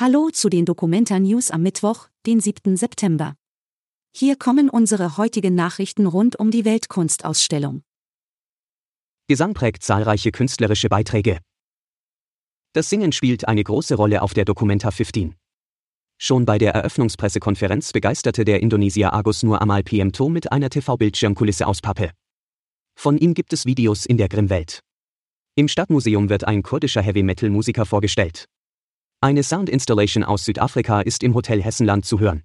Hallo zu den Documenta News am Mittwoch, den 7. September. Hier kommen unsere heutigen Nachrichten rund um die Weltkunstausstellung. Gesang prägt zahlreiche künstlerische Beiträge. Das Singen spielt eine große Rolle auf der Documenta 15. Schon bei der Eröffnungspressekonferenz begeisterte der Indonesier Agus Nur Amal Piemto mit einer TV-Bildschirmkulisse aus Pappe. Von ihm gibt es Videos in der Grimm-Welt. Im Stadtmuseum wird ein kurdischer Heavy-Metal-Musiker vorgestellt. Eine Sound-Installation aus Südafrika ist im Hotel Hessenland zu hören.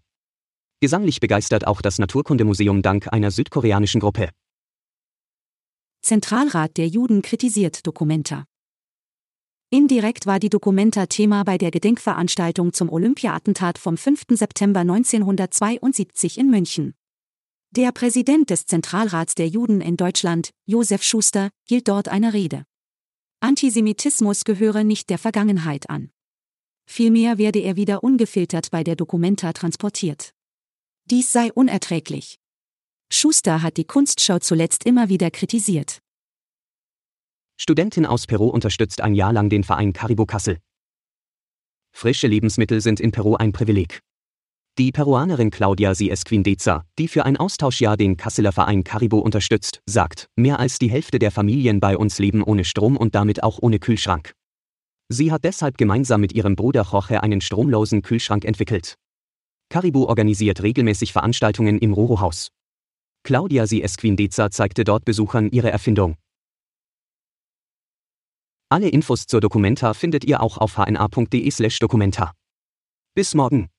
Gesanglich begeistert auch das Naturkundemuseum dank einer südkoreanischen Gruppe. Zentralrat der Juden kritisiert Dokumenta. Indirekt war die Dokumenta Thema bei der Gedenkveranstaltung zum Olympia-Attentat vom 5. September 1972 in München. Der Präsident des Zentralrats der Juden in Deutschland, Josef Schuster, hielt dort eine Rede. Antisemitismus gehöre nicht der Vergangenheit an. Vielmehr werde er wieder ungefiltert bei der Dokumenta transportiert. Dies sei unerträglich. Schuster hat die Kunstschau zuletzt immer wieder kritisiert. Studentin aus Peru unterstützt ein Jahr lang den Verein Caribou Kassel. Frische Lebensmittel sind in Peru ein Privileg. Die Peruanerin Claudia Sie Esquindeza, die für ein Austauschjahr den Kasseler Verein Caribou unterstützt, sagt, mehr als die Hälfte der Familien bei uns leben ohne Strom und damit auch ohne Kühlschrank. Sie hat deshalb gemeinsam mit ihrem Bruder Jorge einen stromlosen Kühlschrank entwickelt. Caribou organisiert regelmäßig Veranstaltungen im Roro-Haus. Claudia Sie Esquindeza zeigte dort Besuchern ihre Erfindung. Alle Infos zur Dokumenta findet ihr auch auf hna.de/dokumenta. Bis morgen.